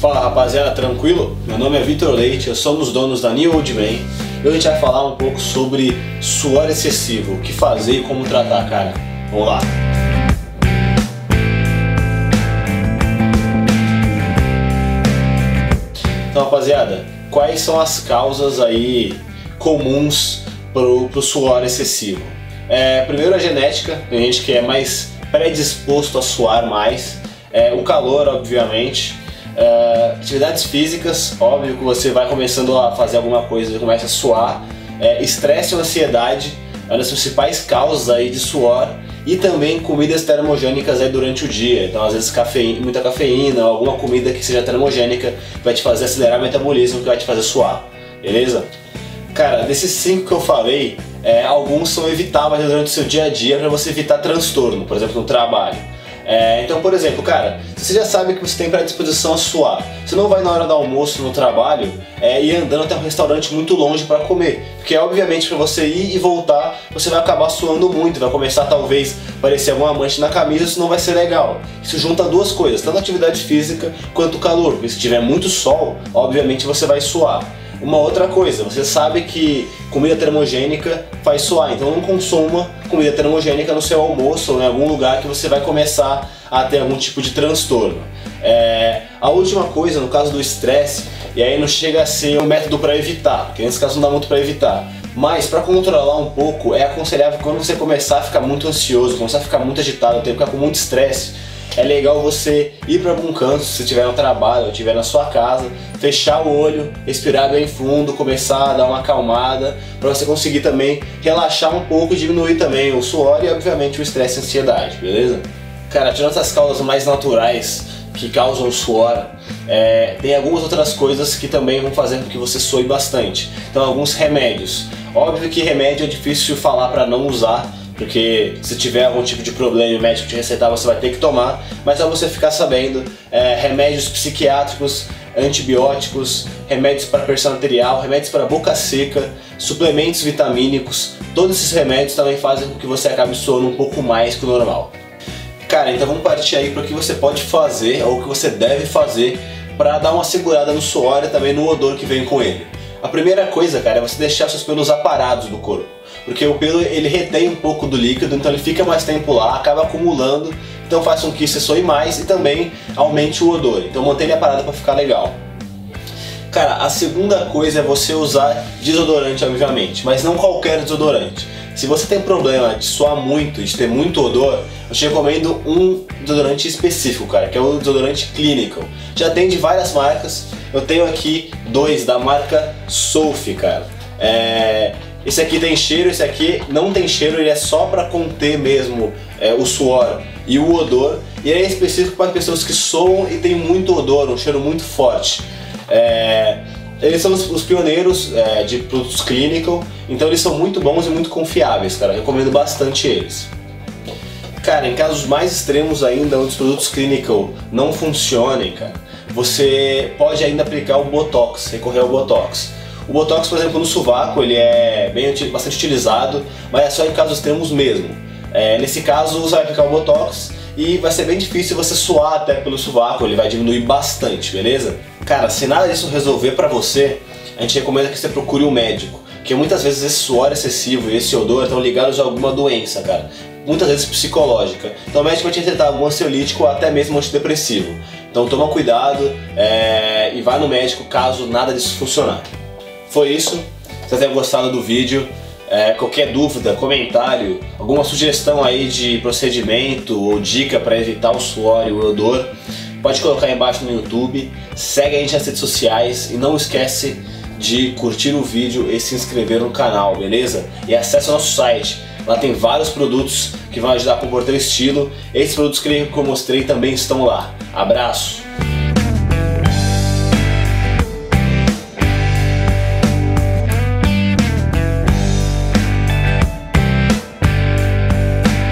Fala rapaziada, tranquilo? Meu nome é Vitor Leite, eu sou um dos donos da New Old Man e hoje a gente vai falar um pouco sobre suor excessivo, o que fazer e como tratar, cara. Vamos lá! Então rapaziada, quais são as causas aí comuns pro, pro suor excessivo? É, primeiro a genética, tem gente que é mais predisposto a suar mais, é, o calor obviamente, Uh, atividades físicas, óbvio que você vai começando a fazer alguma coisa começa a suar. É, estresse ou ansiedade é uma das principais causas aí de suor e também comidas termogênicas aí durante o dia. Então, às vezes, cafeína, muita cafeína, alguma comida que seja termogênica vai te fazer acelerar o metabolismo, que vai te fazer suar, beleza? Cara, desses cinco que eu falei, é, alguns são evitáveis durante o seu dia a dia para você evitar transtorno, por exemplo, no trabalho. É, então, por exemplo, cara, você já sabe que você tem predisposição a suar, você não vai na hora do almoço no trabalho é, ir andando até um restaurante muito longe para comer, porque obviamente para você ir e voltar você vai acabar suando muito, vai começar talvez aparecer alguma mancha na camisa, isso não vai ser legal. Isso junta duas coisas, tanto atividade física quanto calor, porque se tiver muito sol, obviamente você vai suar. Uma outra coisa, você sabe que comida termogênica faz suar, então não consuma comida termogênica no seu almoço ou em algum lugar que você vai começar a ter algum tipo de transtorno. É, a última coisa, no caso do estresse, e aí não chega a ser um método para evitar, porque nesse caso não dá muito para evitar. Mas para controlar um pouco, é aconselhável quando você começar a ficar muito ansioso, começar a ficar muito agitado, ter ficar com muito estresse, é legal você ir para algum canto, se estiver no trabalho ou estiver na sua casa, fechar o olho, respirar bem fundo, começar a dar uma acalmada, para você conseguir também relaxar um pouco e diminuir também o suor e obviamente o estresse e a ansiedade, beleza? Cara, tirando essas causas mais naturais que causam suor, é, tem algumas outras coisas que também vão fazer com que você soe bastante. Então, alguns remédios. Óbvio que remédio é difícil falar para não usar, porque se tiver algum tipo de problema e o médico te receitar, você vai ter que tomar, mas é você ficar sabendo, é, remédios psiquiátricos, antibióticos, remédios para pressão arterial, remédios para boca seca, suplementos vitamínicos, todos esses remédios também fazem com que você acabe soando um pouco mais que o normal. Cara, então vamos partir aí para o que você pode fazer ou o que você deve fazer para dar uma segurada no suor e também no odor que vem com ele. A primeira coisa, cara, é você deixar seus pelos aparados do corpo. Porque o pelo ele retém um pouco do líquido, então ele fica mais tempo lá, acaba acumulando, então faz com que você soe mais e também aumente o odor. Então mantenha a parada para ficar legal. Cara, a segunda coisa é você usar desodorante, obviamente, mas não qualquer desodorante. Se você tem problema de suar muito, de ter muito odor, eu te recomendo um desodorante específico, cara, que é o desodorante Clinical. Já tem de várias marcas, eu tenho aqui dois da marca Sophie, cara. É... Esse aqui tem cheiro, esse aqui não tem cheiro, ele é só para conter mesmo é, o suor e o odor. E é específico para pessoas que soam e tem muito odor, um cheiro muito forte. É... Eles são os, os pioneiros é, de produtos clinical, então eles são muito bons e muito confiáveis, cara. Recomendo bastante eles. Cara, em casos mais extremos ainda, onde os produtos clinical não funcionem, cara, você pode ainda aplicar o Botox, recorrer ao Botox. O Botox, por exemplo, no sovaco, ele é bem, bastante utilizado, mas é só em casos extremos mesmo. É, nesse caso, você vai aplicar o Botox e vai ser bem difícil você suar até pelo sovaco, ele vai diminuir bastante, beleza? Cara, se nada disso resolver para você, a gente recomenda que você procure um médico. Porque muitas vezes esse suor excessivo e esse odor estão ligados a alguma doença, cara. Muitas vezes psicológica. Então o médico vai te tentar algum ansiolítico ou até mesmo antidepressivo. Então toma cuidado é, e vai no médico caso nada disso funcionar. Foi isso. Se você tenha gostado do vídeo, é, qualquer dúvida, comentário, alguma sugestão aí de procedimento ou dica para evitar o suor e o odor, pode colocar aí embaixo no YouTube. Segue a gente nas redes sociais e não esquece de curtir o vídeo e se inscrever no canal, beleza? E acesse o nosso site. Lá tem vários produtos que vão ajudar a compor teu estilo. Esses produtos que eu mostrei também estão lá. Abraço!